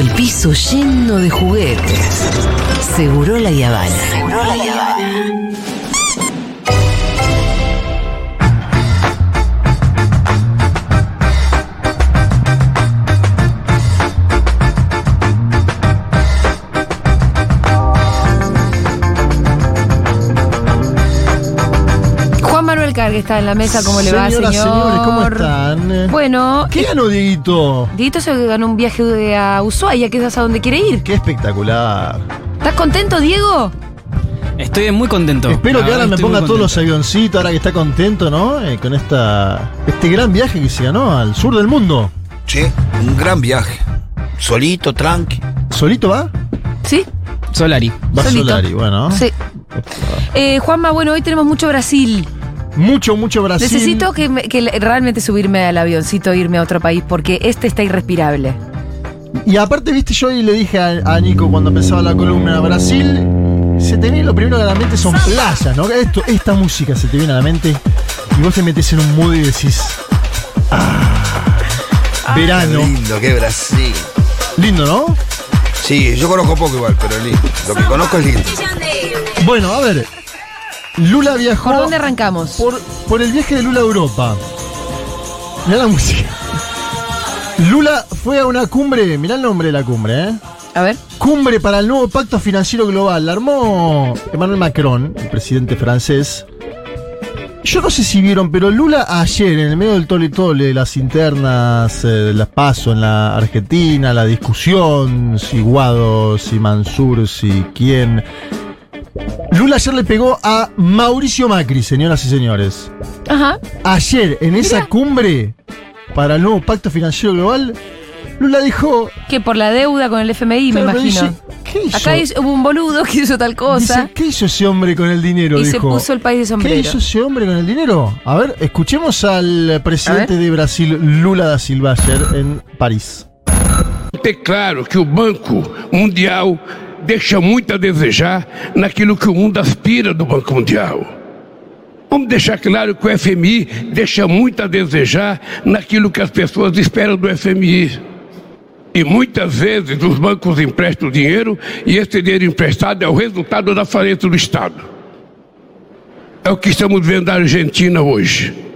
el piso lleno de juguetes. Seguro la Yavana. Seguro la Yavana. Cargue está en la mesa, ¿cómo le va, Señoras, señor? señores, ¿cómo están? Bueno, ¿Qué ganó Dieguito? Dieguito se ganó un viaje de- a Ushuaia, que es a donde quiere ir. Qué espectacular. ¿Estás contento, Diego? Estoy muy contento. Espero La que ahora me ponga todos los avioncitos, ahora que está contento, ¿no? Eh, con esta este gran viaje que se ganó al sur del mundo. Sí, un gran viaje. Solito, tranqui. ¿Solito va? ¿Sí? Solari. Va Solito. Solari, bueno. Sí. Eh, Juanma, bueno, hoy tenemos mucho Brasil. Mucho, mucho Brasil. Necesito que, me- que le- realmente subirme al avioncito e irme a otro país, porque este está irrespirable. Y aparte, viste, yo hoy le dije a, a Nico cuando empezaba la columna Brasil, se te viene lo primero que a la mente son playas, ¿no? Esto, esta música se te viene a la mente y vos te metes en un mood y decís, ah, verano. Qué lindo, qué Brasil. Lindo, ¿no? Sí, yo conozco poco igual, pero es lindo. Lo que conozco es lindo. Bueno, a ver. Lula viajó ¿Por dónde arrancamos? por, por el viaje de Lula a Europa. Mirá la música. Lula fue a una cumbre, mirá el nombre de la cumbre, ¿eh? A ver. Cumbre para el nuevo pacto financiero global. La armó Emmanuel Macron, el presidente francés. Yo no sé si vieron, pero Lula ayer, en el medio del tole tole, las internas, eh, las paso en la Argentina, la discusión, si Guado, si Mansur, si quién. Lula ayer le pegó a Mauricio Macri, señoras y señores. Ajá. Ayer, en esa cumbre para el nuevo pacto financiero global, Lula dijo. Que por la deuda con el FMI, me imagino. dice, ¿qué hizo? Acá hizo- hubo un boludo que hizo tal cosa Dice, ¿qué hizo ese hombre con el dinero? y se puso el país de ¿Qué sombrero. hizo ese hombre con el dinero? A ver, escuchemos al presidente de Brasil, Lula da Silva, ayer en París. ter claro que o Banco Mundial deixa muito a desejar naquilo que o mundo aspira do Banco Mundial. Vamos deixar claro que o FMI deixa muito a desejar naquilo que as pessoas esperam do FMI. E muitas vezes os bancos emprestam dinheiro e esse dinheiro emprestado é o resultado da falência do Estado. É o que estamos vendo na Argentina hoje.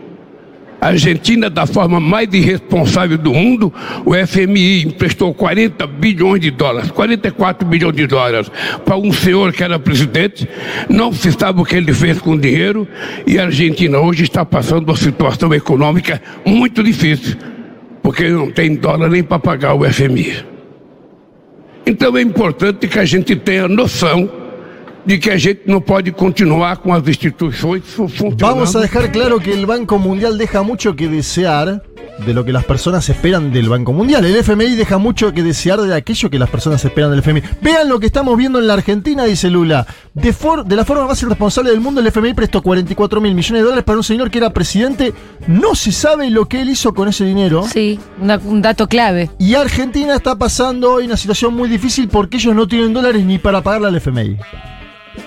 Argentina, da forma mais irresponsável do mundo, o FMI emprestou 40 bilhões de dólares, 44 bilhões de dólares, para um senhor que era presidente, não se sabe o que ele fez com o dinheiro, e a Argentina hoje está passando uma situação econômica muito difícil, porque não tem dólar nem para pagar o FMI. Então é importante que a gente tenha noção de que a gente não pode continuar com as instituições fu- funcionando. Vamos a dejar claro que el Banco Mundial deja mucho que desear de lo que las personas esperan del Banco Mundial. El FMI deja mucho que desear de aquello que las personas esperan del FMI. Vean lo que estamos viendo en la Argentina, dice Lula. De, for- de la forma más irresponsable del mundo, el FMI prestó 44 mil millones de dólares para un señor que era presidente. No se sabe lo que él hizo con ese dinero. Sí, una- un dato clave. Y Argentina está pasando hoy una situación muy difícil porque ellos no tienen dólares ni para pagarle al FMI.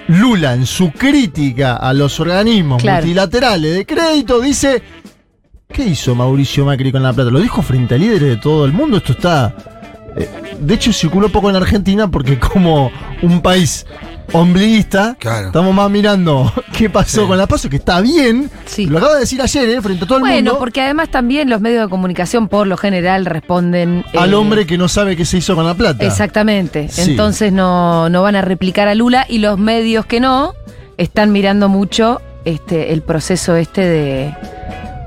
Lula, en su crítica a los organismos Claro. multilaterales de crédito, dice: ¿Qué hizo Mauricio Macri con la plata? Lo dijo frente a líderes de todo el mundo. Esto está. Eh, de hecho, circuló poco en Argentina porque, como un país ombliguista, Claro. estamos más mirando qué pasó con la paso, que está bien. Sí. Lo acaba de decir ayer, eh, frente a todo el Bueno, mundo. porque además también los medios de comunicación por lo general responden... Al eh, hombre que no sabe qué se hizo con la plata. Exactamente. Sí. Entonces no, no van a replicar a Lula y los medios que no están mirando mucho este el proceso este de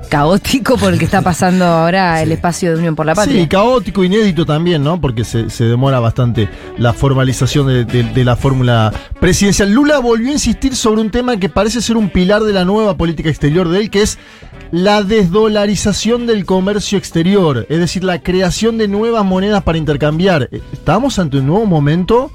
caótico por el que está pasando ahora el espacio de Unión por la Patria. Sí, caótico, inédito también, ¿no? Porque se, se demora bastante la formalización de, de- de la fórmula presidencial. Lula volvió a insistir sobre un tema que parece ser un pilar de la nueva política exterior de él, que es la desdolarización del comercio exterior, es decir, la creación de nuevas monedas para intercambiar. Eh, Estamos ante un nuevo momento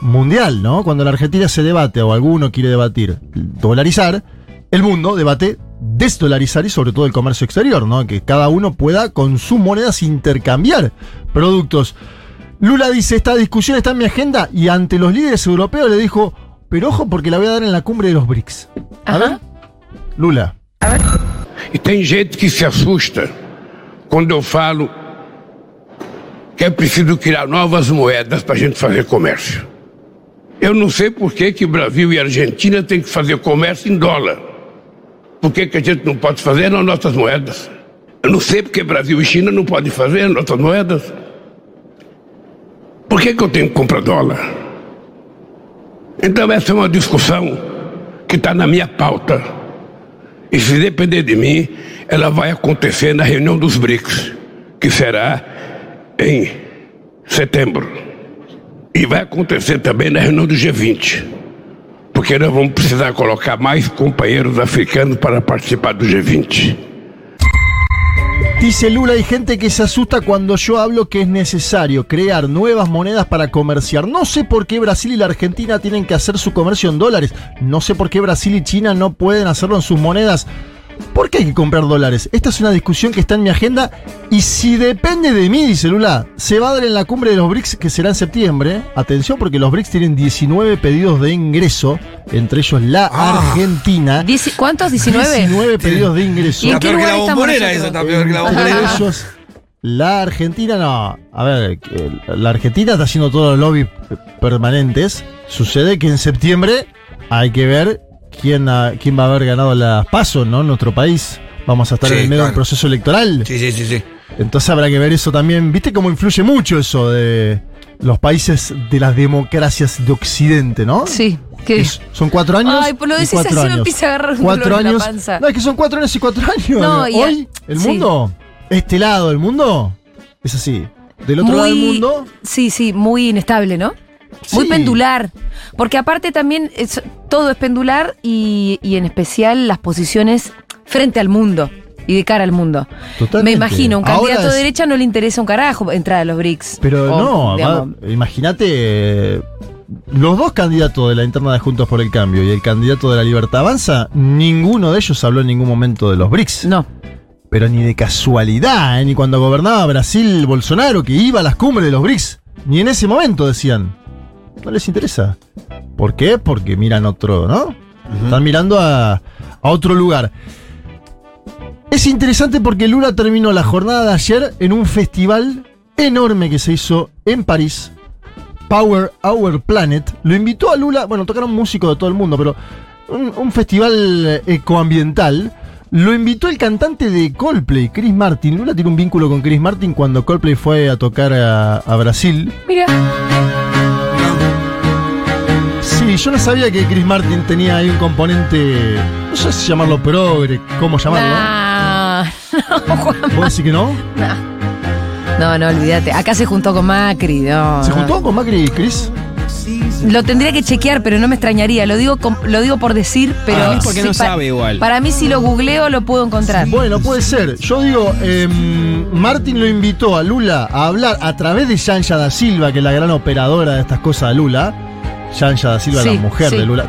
mundial, ¿no? Cuando la Argentina se debate o alguno quiere debatir dolarizar, el mundo debate desdolarizar y sobre todo el comercio exterior, ¿no? Que cada uno pueda con sus monedas intercambiar productos. Lula dice, esta discusión está en mi agenda y ante los líderes europeos le dijo, pero ojo porque la voy a dar en la cumbre de los BRICS. A Ajá. ver, Lula. E tem gente que se assusta quando eu falo que é preciso criar novas moedas para a gente fazer comércio. Eu não sei por que, que Brasil e Argentina têm que fazer comércio em dólar. Por que, que a gente não pode fazer nas nossas moedas? Eu não sei porque Brasil e China não podem fazer nas nossas moedas. Por que, que eu tenho que comprar dólar? Então essa é uma discussão que está na minha pauta. E se depender de mim, ela vai acontecer na reunião dos BRICS, que será em setembro. E vai acontecer também na reunião do G20. Porque nós vamos precisar colocar mais companheiros africanos para participar do G20. Dice Lula, hay gente que se asusta cuando yo hablo que es necesario crear nuevas monedas para comerciar. No sé por qué Brasil y la Argentina tienen que hacer su comercio en dólares. No sé por qué Brasil y China no pueden hacerlo en sus monedas. ¿Por qué hay que comprar dólares? Esta es una discusión que está en mi agenda y si depende de mí, dice Lula, se va a dar en la cumbre de los BRICS que será en septiembre. Atención porque los BRICS tienen 19 pedidos de ingreso, entre ellos la Ah. Argentina. ¿Cuántos? ¿19? 19 pedidos de ingreso. ¿Y en qué la bombonera esa, que la bombonera. ellos, la Argentina no. A ver, que la Argentina está haciendo todos los lobbies permanentes. Sucede que en septiembre hay que ver quién, va a haber ganado las pasos, ¿no? En nuestro país. Vamos a estar Sí, en el medio del proceso electoral. Sí, sí, sí, sí. Entonces habrá que ver eso también. ¿Viste cómo influye mucho eso de los países de las democracias de Occidente, no? Sí. ¿Qué? Es- son cuatro años. Ay, pues lo decís cuatro así, me años. empieza a agarrar un cuatro dolor en la años. panza. No, es que son cuatro años y cuatro años. No, y a- Hoy, el sí. mundo, este lado del mundo, es así. Del otro lado del mundo, Sí, sí, muy inestable, ¿no? Muy Sí. pendular. Porque aparte también es- todo es pendular y, y en especial las posiciones frente al mundo y de cara al mundo. Totalmente. Me imagino, un candidato de derecha no le interesa un carajo entrar a los BRICS. Pero O, no, imagínate, los dos candidatos de la interna de Juntos por el Cambio y el candidato de la Libertad Avanza, ninguno de ellos habló en ningún momento de los BRICS. No. Pero ni de casualidad, eh, ni cuando gobernaba Brasil Bolsonaro, que iba a las cumbres de los BRICS. Ni en ese momento decían. No les interesa. ¿Por qué? Porque miran otro, ¿no? Están mirando a, a otro lugar. Es interesante porque Lula terminó la jornada de ayer en un festival enorme que se hizo en París. Power Our Planet. Lo invitó a Lula, bueno, tocaron músicos de todo el mundo, pero un, un festival eh, ecoambiental. Lo invitó el cantante de Coldplay, Chris Martin. Lula tiene un vínculo con Chris Martin cuando Coldplay fue a tocar a, a Brasil. Mira, Sí, yo no sabía que Chris Martin tenía ahí un componente, no sé si llamarlo progre, cómo llamarlo. nah. no, Juan. ¿Vos decís que no? No, no, olvídate. Acá se juntó con Macri, no. ¿Se juntó con Macri y Chris? Lo tendría que chequear, pero no me extrañaría. Lo digo, lo digo por decir, pero. Mí porque no pa- sabe igual. Para mí, si lo googleo, lo puedo encontrar. Bueno, puede ser. Yo digo, em, Martin lo invitó a Lula a hablar a través de Yanja da Silva, que es la gran operadora de estas cosas de Lula. Yanja da Silva, Sí, la mujer sí. de Lula.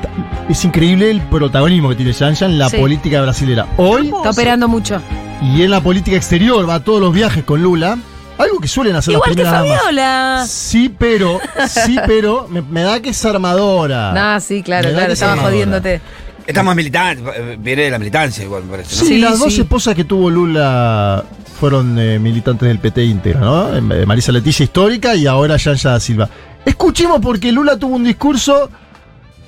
Es increíble el protagonismo que tiene Yanja en la Sí. política brasilera. Hoy Está operando mucho. y en la política exterior, va a todos los viajes con Lula. Algo que suelen hacer Igual las que primeras damas. Fabiola. Sí, pero, sí, pero me, me da que es armadora. No, sí, claro, claro. que es Estaba armadora. jodiéndote. Está más militante, viene de la militancia igual, me parece. ¿no? Sí, Sí, las dos sí. esposas que tuvo Lula fueron eh, militantes del PT íntegra, ¿no? Eh, Marisa Leticia histórica y ahora Yanja da Silva. Escuchemos porque Lula tuvo un discurso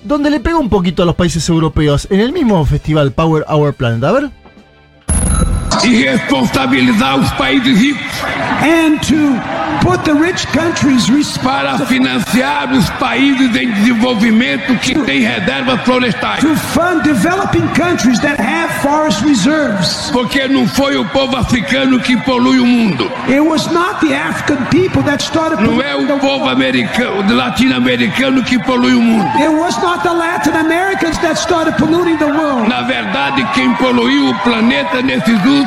donde le pegó un poquito a los países europeos en el mismo festival Power Our Planet. A ver. E responsabilizar os países ricos and to put the rich countries responsible para financiar os países em desenvolvimento que têm reservas florestais. to fund developing countries that have forest reserves. Porque não foi o povo africano que polui o mundo. It was not the African people that started Não é o povo americano, latino-americano que polui o mundo. It was not the Latin Americans that started polluting the world. Na verdade, quem poluiu o planeta nesses últimos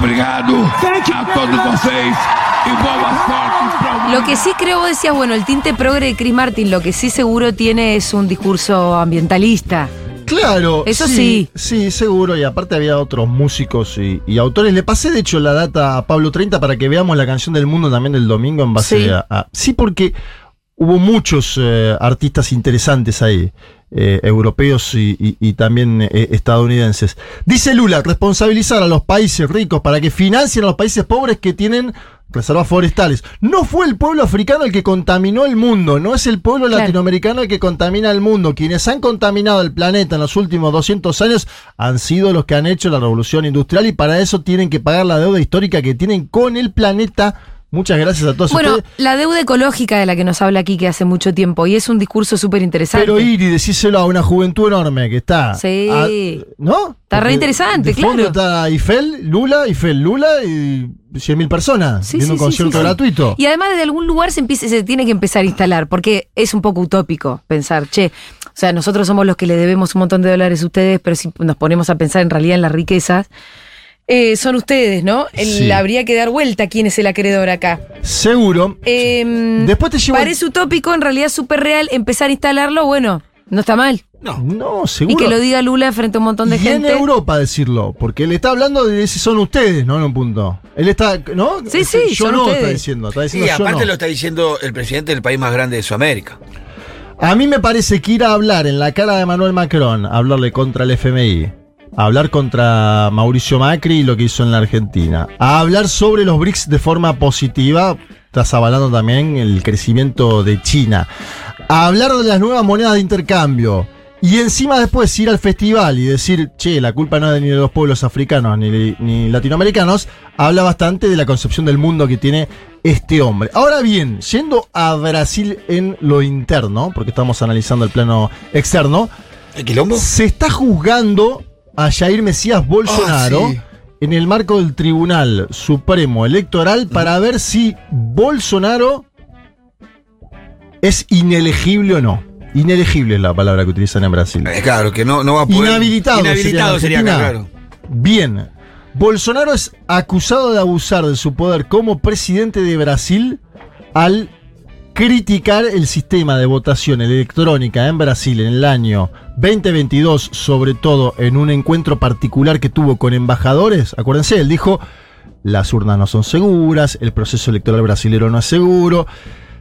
obrigado a todos vocês e boa sorte para o mundo. Lo que sí creo, vos decías, bueno, el tinte progre de Chris Martin, lo que sí seguro tiene es un discurso ambientalista. Claro. Eso sí. Sí, seguro. Y aparte había otros músicos y, y autores. Le pasé, de hecho, la data a Pablo 30 para que veamos la canción del mundo también del domingo en base Sí. a, a- Sí, porque hubo muchos eh, artistas interesantes ahí. eh, europeos y, y- y también eh, estadounidenses. Dice Lula, responsabilizar a los países ricos para que financien a los países pobres que tienen reservas forestales. No fue el pueblo africano el que contaminó el mundo, no es el pueblo Claro. latinoamericano el que contamina el mundo. Quienes han contaminado el planeta en los últimos 200 años han sido los que han hecho la revolución industrial y para eso tienen que pagar la deuda histórica que tienen con el planeta. Muchas gracias a todos Bueno, ustedes. la deuda ecológica de la que nos habla aquí que hace mucho tiempo y es un discurso súper interesante. Pero ir y decírselo a una juventud enorme que está. Sí. a- ¿No? Está re Porque interesante, de fondo claro. está Eiffel, Lula, Eiffel, Lula y 100.000 personas Sí, viendo sí, un concierto sí. gratuito. Y además desde algún lugar se, empieza, se tiene que empezar a instalar, porque es un poco utópico pensar, che, o sea, nosotros somos los que le debemos un montón de dólares a ustedes, pero si nos ponemos a pensar en realidad en las riquezas, eh, son ustedes, ¿no? El- Sí. habría que dar vuelta a quién es el acreedor acá. Seguro. Eh, Después te llevo. parece utópico, en realidad súper real, empezar a instalarlo, bueno, no está mal. No, Y seguro. que lo diga Lula frente a un montón de y gente. en Europa decirlo, porque él está hablando de si son ustedes, no en un punto. Él está, ¿no? Sí, sí, yo son no ustedes. está diciendo, está diciendo Sí, yo aparte no. lo está diciendo el presidente del país más grande de Sudamérica. A mí me parece que ir a hablar en la cara de Manuel Macron, hablarle contra el FMI, a hablar contra Mauricio Macri y lo que hizo en la Argentina, a hablar sobre los BRICS de forma positiva, estás avalando también el crecimiento de China, a hablar de las nuevas monedas de intercambio. Y encima después ir al festival y decir, che, la culpa no es ni de los pueblos africanos ni, ni latinoamericanos, habla bastante de la concepción del mundo que tiene este hombre. Ahora bien, yendo a Brasil en lo interno, porque estamos analizando el plano externo, ¿El quilombo? se está juzgando a Jair Mesías Bolsonaro Ah, sí. en el marco del Tribunal Supremo Electoral para ver si Bolsonaro es inelegible o no. Inelegible es la palabra que utilizan en Brasil. Eh, claro, que no, no va a poder. Inhabilitado. Inhabilitado sería, acá, claro. Bien. Bolsonaro es acusado de abusar de su poder como presidente de Brasil al criticar el sistema de votación electrónica en Brasil en el año 2022, sobre todo en un encuentro particular que tuvo con embajadores. Acuérdense, él dijo, las urnas no son seguras, el proceso electoral brasilero no es seguro.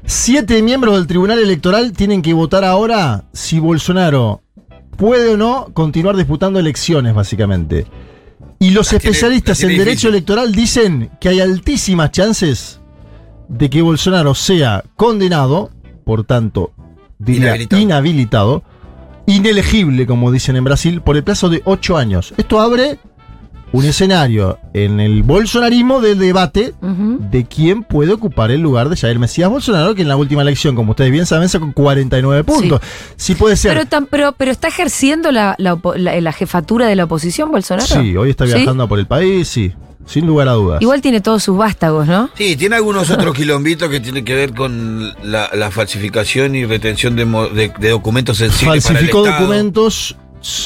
Siete miembros del Tribunal Electoral tienen que votar ahora si Bolsonaro puede o no continuar disputando elecciones, básicamente. Y los La tiene- especialistas tiene en derecho difícil. electoral dicen que hay altísimas chances de que Bolsonaro sea condenado, por tanto, diría, Inhabilitado. inhabilitado, inelegible, como dicen en Brasil, por el plazo de ocho años. Esto abre un escenario en el bolsonarismo de debate de quién puede ocupar el lugar de Jair Mesías Bolsonaro, que en la última elección, como ustedes bien saben, sacó 49 puntos. Sí, puede ser. Pero, tan- pero, pero está ejerciendo la, la opo- la- la jefatura de la oposición, Bolsonaro. sí, hoy está ¿Sí? viajando por el país, sí, sin lugar a dudas. Igual tiene todos sus vástagos, ¿no? Sí, tiene algunos otros quilombitos que tienen que ver con la, la falsificación y retención de, de- de documentos sensibles Falsificó para el Estado. documentos,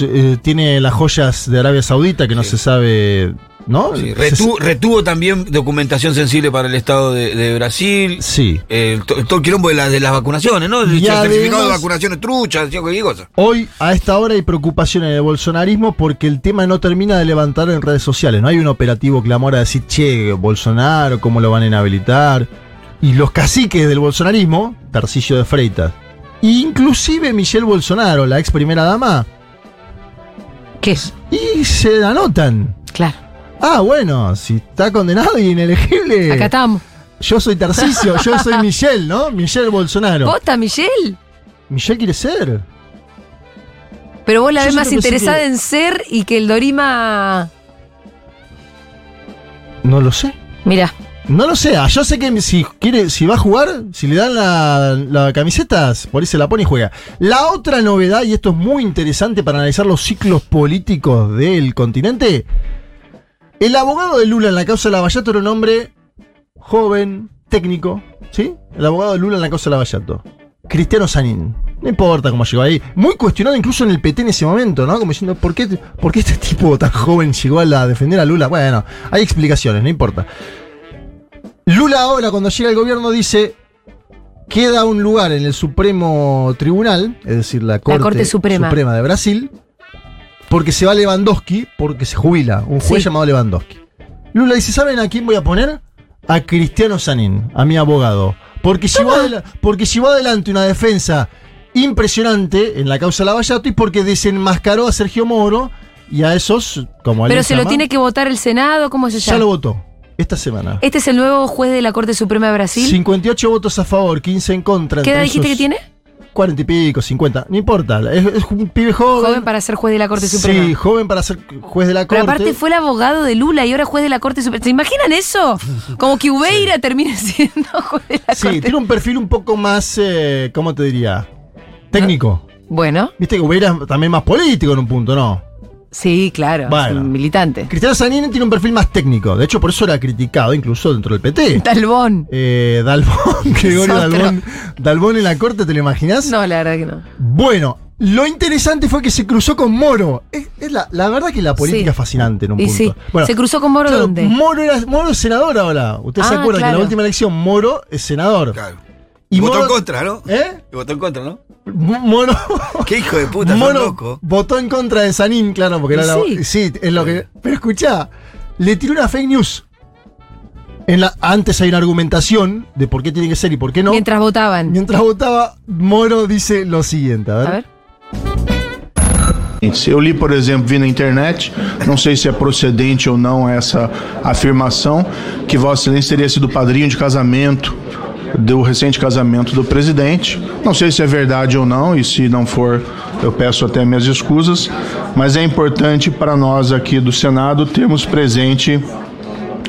eh, tiene las joyas de Arabia Saudita que no Sí. se sabe, ¿no? Sí, retuvo también documentación sensible para el Estado de, de Brasil. sí. Eh, to- todo el quilombo de, la- de las vacunaciones, ¿no? El certificado de vacunaciones truchas, cualquier cosa. Hoy, a esta hora, hay preocupación en el bolsonarismo porque el tema no termina de levantar en redes sociales. No hay un operativo clamor a decir, che, Bolsonaro, ¿cómo lo van a inhabilitar? Y los caciques del bolsonarismo, Tarcisio de Freitas, inclusive Michelle Bolsonaro, la ex primera dama, ¿Qué? y se anotan. Claro. Ah, bueno, si está condenado y inelegible. Acá estamos. Yo soy Tarcisio, yo soy Michelle, ¿no? Michelle Bolsonaro. ¿Vota, Michelle? Michelle quiere ser. Pero vos la Yo ves más interesada que- en ser y que el Dorima. No lo sé. Mira, No lo sé, ah, yo sé que si quiere, si va a jugar, si le dan la, la camiseta, por ahí se la pone y juega. La otra novedad, y esto es muy interesante para analizar los ciclos políticos del continente, el abogado de Lula en la causa de Lavallato era un hombre joven, técnico, ¿sí? El abogado de Lula en la causa de Lavallato. Cristiano Sanín. No importa cómo llegó ahí. Muy cuestionado incluso en el PT en ese momento, ¿no? Como diciendo, ¿por qué, por qué este tipo tan joven llegó a, la- a defender a Lula? Bueno, hay explicaciones, no importa. Lula ahora cuando llega al gobierno dice queda un lugar en el Supremo Tribunal, es decir, la Corte, Corte Suprema. de Brasil, porque se va Lewandowski, porque se jubila, un juez Sí. llamado Lewandowski. Lula dice, ¿saben a quién voy a poner? A Cristiano Sanín, a mi abogado. Porque llevó, adela- porque llevó adelante una defensa impresionante en la causa Lavallato y porque desenmascaró a Sergio Moro y a esos, como Pero se lo tiene que votar el Senado, ¿cómo se Ya llama? lo votó, esta semana. Este es el nuevo juez de la Corte Suprema de Brasil. 58 votos a favor, 15 en contra. ¿Qué edad dijiste que tiene? 40 y pico, 50, no importa. Es, es un pibe joven. Joven para ser juez de la Corte Suprema. Sí, joven para ser juez de la Pero corte. aparte fue el abogado de Lula y ahora juez de la Corte Suprema. ¿Se imaginan eso? Como que Ubeira termine siendo juez de la Sí, Corte. tiene un perfil un poco más, eh, ¿cómo te diría? Técnico. Bueno, Viste que hubiera también más político en un punto, ¿no? Sí, claro. Bueno. Es un militante. Cristiano Sanini tiene un perfil más técnico. De hecho, por eso era criticado, incluso dentro del PT. Talbón. Eh, Dalbón, Gregorio. Dalbón. Dalbón en la corte, ¿te lo imaginas? No, la verdad que no. Bueno, lo interesante fue que se cruzó con Moro. Es, es la, la verdad que la política Sí. es fascinante en un Y punto. sí. Bueno, ¿Se cruzó con Moro claro, dónde? Moro, era, Moro es senador ahora. Usted se Ah, acuerda que en la última elección Moro es senador. Claro. Y Y votó Moro- en contra, ¿no? ¿Eh? Y votó en contra, ¿no? M- Moro. Qué hijo de puta, Moro loco. votó en contra de Sanín, claro, porque era Y la. sí. Sí, es lo que. Pero escuchá, le tiró una fake news. En la, antes hay una argumentación de por qué tiene que ser y por qué no. Mientras votaban. Mientras votaba, Moro dice lo siguiente, a ver. A ver. Eu li, por exemplo, vi na internet, não sei se é procedente ou não essa afirmação, que Vossa Excelência teria sido padrinho de casamento do recente casamento do presidente. Não sei se é verdade ou não, e se não for, eu peço até minhas escusas, mas é importante para nós aqui do Senado termos presente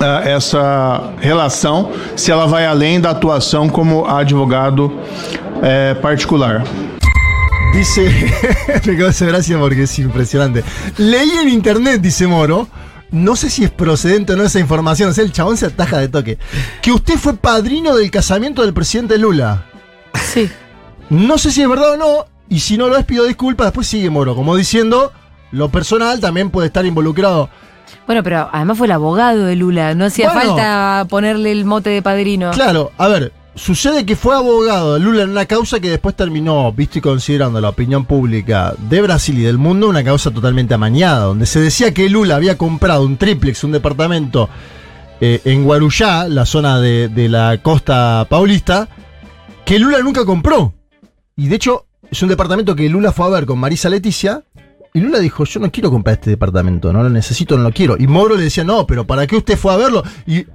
ah, essa relação, se ela vai além da atuação como advogado eh, particular. Dice, me causa gracia porque es impresionante. Leí en internet, dice Moro, no sé si es procedente o no esa información, o sea, el chabón se ataja de toque, que usted fue padrino del casamiento del presidente Lula. Sí. No sé si es verdad o no, y si no lo es, pido disculpas, después sigue Moro, como diciendo, lo personal también puede estar involucrado. Bueno, pero además fue el abogado de Lula. No hacía Bueno. falta ponerle el mote de padrino. Claro, a ver, sucede que fue abogado de Lula en una causa que después terminó, visto y considerando la opinión pública de Brasil y del mundo, una causa totalmente amañada, donde se decía que Lula había comprado un triplex, un departamento eh, en Guarujá, la zona de, la costa paulista, que Lula nunca compró. Y de hecho, es un departamento que Lula fue a ver con Marisa Leticia. Y Lula dijo, yo no quiero comprar este departamento, no lo necesito, no lo quiero. Y Moro le decía, no, pero ¿para qué usted fue a verlo? Y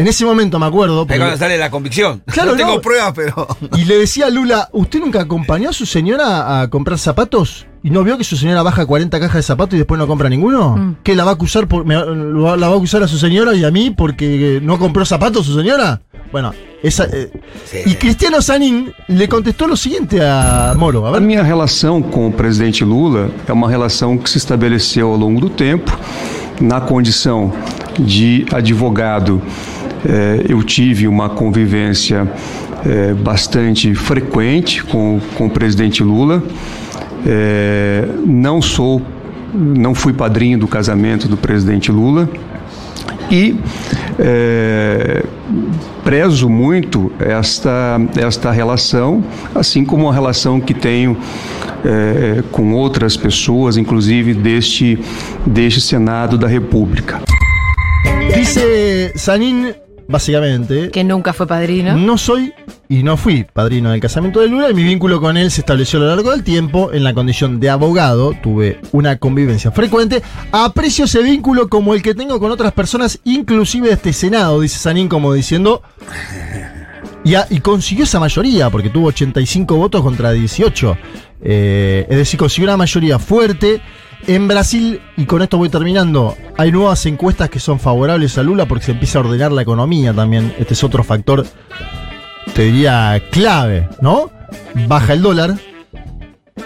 en ese momento me acuerdo... Ahí porque- cuando sale la convicción. Claro, no tengo no. pruebas, pero. y le decía a Lula, ¿usted nunca acompañó a su señora a comprar zapatos? ¿Y no vio que su señora baja 40 cajas de zapatos y después no compra ninguno? Mm. ¿Que la va a acusar por, me- la va a acusar a su señora y a mí porque no compró zapatos su señora? Bueno, esa, eh, Sí. Cristiano Sanín le contestó lo siguiente a Moro. A minha relação com o presidente Lula é uma relação que se estabeleceu ao longo do tempo. Na condição de advogado, eh, eu tive uma convivência eh, bastante frequente com, com o presidente Lula. Eh, não sou, não fui padrinho do casamento do presidente Lula. E prezo muito esta, esta relação, assim como a relação que tenho eh, com outras pessoas, inclusive deste, deste Senado da República. Dice Sanín, básicamente, Que nunca fue padrino. No soy y no fui padrino del casamiento de Lula y mi vínculo con él se estableció a lo largo del tiempo. En la condición de abogado tuve una convivencia frecuente. Aprecio ese vínculo como el que tengo con otras personas, inclusive de este Senado, dice Sanín como diciendo... Y, a- y consiguió esa mayoría, porque tuvo 85 votos contra 18. Eh, es decir, consiguió una mayoría fuerte. En Brasil, y con esto voy terminando, hay nuevas encuestas que son favorables a Lula porque se empieza a ordenar la economía también. Este es otro factor, te diría, clave, ¿no? Baja el dólar,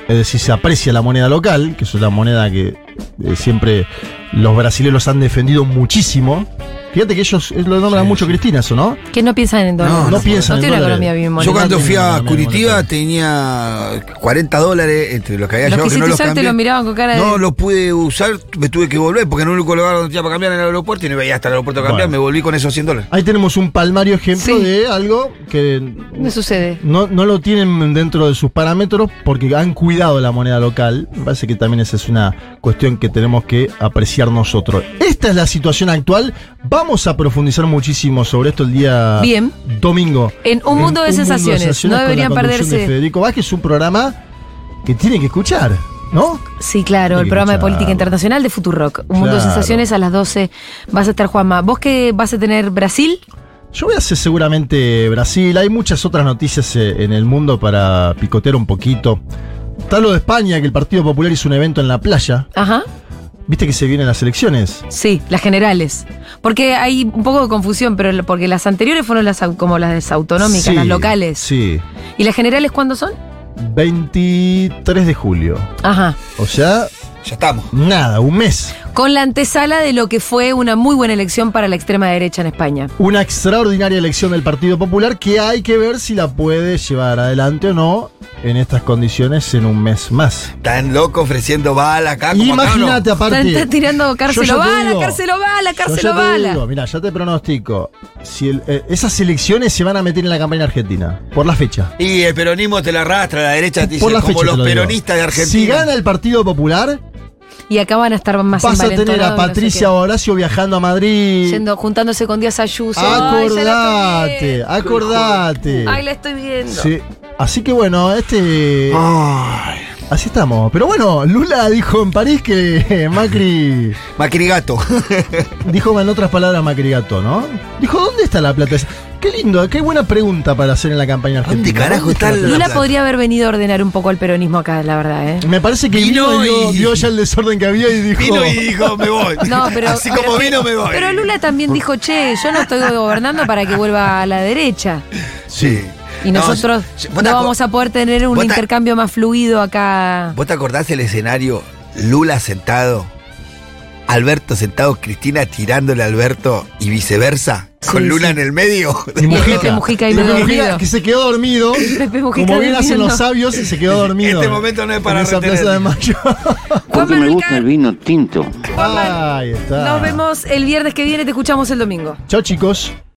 es decir, se aprecia la moneda local, que es una moneda que eh, siempre los brasileños han defendido muchísimo. Fíjate que ellos eh, lo nombran mucho Cristina, eso, ¿no? Que no piensan en dólares. No, no piensan No en tiene una dólares. economía bien Yo cuando fui a Curitiba tenía 40 dólares entre los que había Los llevado que no los usar, te cambié. lo miraban con cara de- No los pude usar, me tuve que volver porque en el único lugar donde tenía para cambiar era el aeropuerto y no veía hasta el aeropuerto a cambiar, Bueno. me volví con esos 100 dólares. Ahí tenemos un palmario ejemplo Sí. de algo que ¿Qué sucede? no, no lo tienen dentro de sus parámetros porque han cuidado la moneda local. Me parece que también esa es una cuestión que tenemos que apreciar nosotros. Esta es la situación actual. Vamos a profundizar muchísimo sobre esto el día Bien. domingo. En Un Mundo de Sensaciones. No con la deberían perderse. de Federico Vázquez, un programa que tiene que escuchar, ¿no? Sí, claro, el programa de política internacional de Futurock. Un mundo de sensaciones a las 12. Vas a estar, Juanma. ¿Vos qué vas a tener Brasil? Yo voy a hacer seguramente Brasil. Hay muchas otras noticias eh, en el mundo para picotear un poquito. Está lo de España, que el Partido Popular hizo un evento en la playa. Ajá. ¿Viste que se vienen las elecciones? Sí, las generales. Porque hay un poco de confusión, pero porque las anteriores fueron las como las autonómicas, Sí, las locales. Sí. ¿Y las generales cuándo son? 23 de julio. Ajá. O sea, Ya estamos. nada, un mes. Con la antesala de lo que fue una muy buena elección para la extrema derecha en España. Una extraordinaria elección del Partido Popular que hay que ver si la puede llevar adelante o no en estas condiciones en un mes más. Tan loco ofreciendo bala acá. Imagínate aparte. Están, están tirando cárcelo bala, digo, cárcelo bala, cárcelo bala. mira, ya te pronostico. Si el- eh, esas elecciones se van a meter en la campaña argentina, por la fecha. Y el peronismo te la arrastra, la derecha te dice Por la como fecha los te lo digo. peronistas de Argentina. Si gana el Partido Popular, Y acá van a estar más vas a tener a no sé Patricia qué. Horacio viajando a Madrid. Yendo, juntándose con Díaz Ayuso. Ay, estoy Acordate, acordate. Ay, la estoy viendo. Sí. Así que bueno, este. Así estamos. Pero bueno, Lula dijo en París que Macri. Macrigato. Dijo en otras palabras Macri gato, ¿no? Dijo, ¿dónde está la plata? Qué lindo, qué buena pregunta para hacer en la campaña argentina. ¿Dónde carajo está la la Lula plata? podría haber venido a ordenar un poco al peronismo acá, la verdad, ¿eh? Me parece que Vino vino, y vio, y- vio ya el desorden que había y dijo. Vino y dijo, me voy. No, pero. Así pero- como vino, me voy. Pero Lula también dijo, che, yo no estoy gobernando para que vuelva a la derecha. Sí. Y No, nosotros no vamos a poder tener un intercambio más fluido acá. ¿Vos te acordás el escenario? Lula sentado, Alberto sentado, Cristina tirándole a Alberto y viceversa, con Sí, Lula sí. en el medio. Y Pepe Mujica. Mujica ahí Y Pepe Mujica, que se quedó dormido. Pepe Mujica como bien hacen los sabios, se quedó dormido. Este momento no es para En esa retener. plaza de mayo. Juanma Rica, vino tinto. Juanma, Ahí está. Nos vemos el viernes que viene, te escuchamos el domingo. Chao, chicos.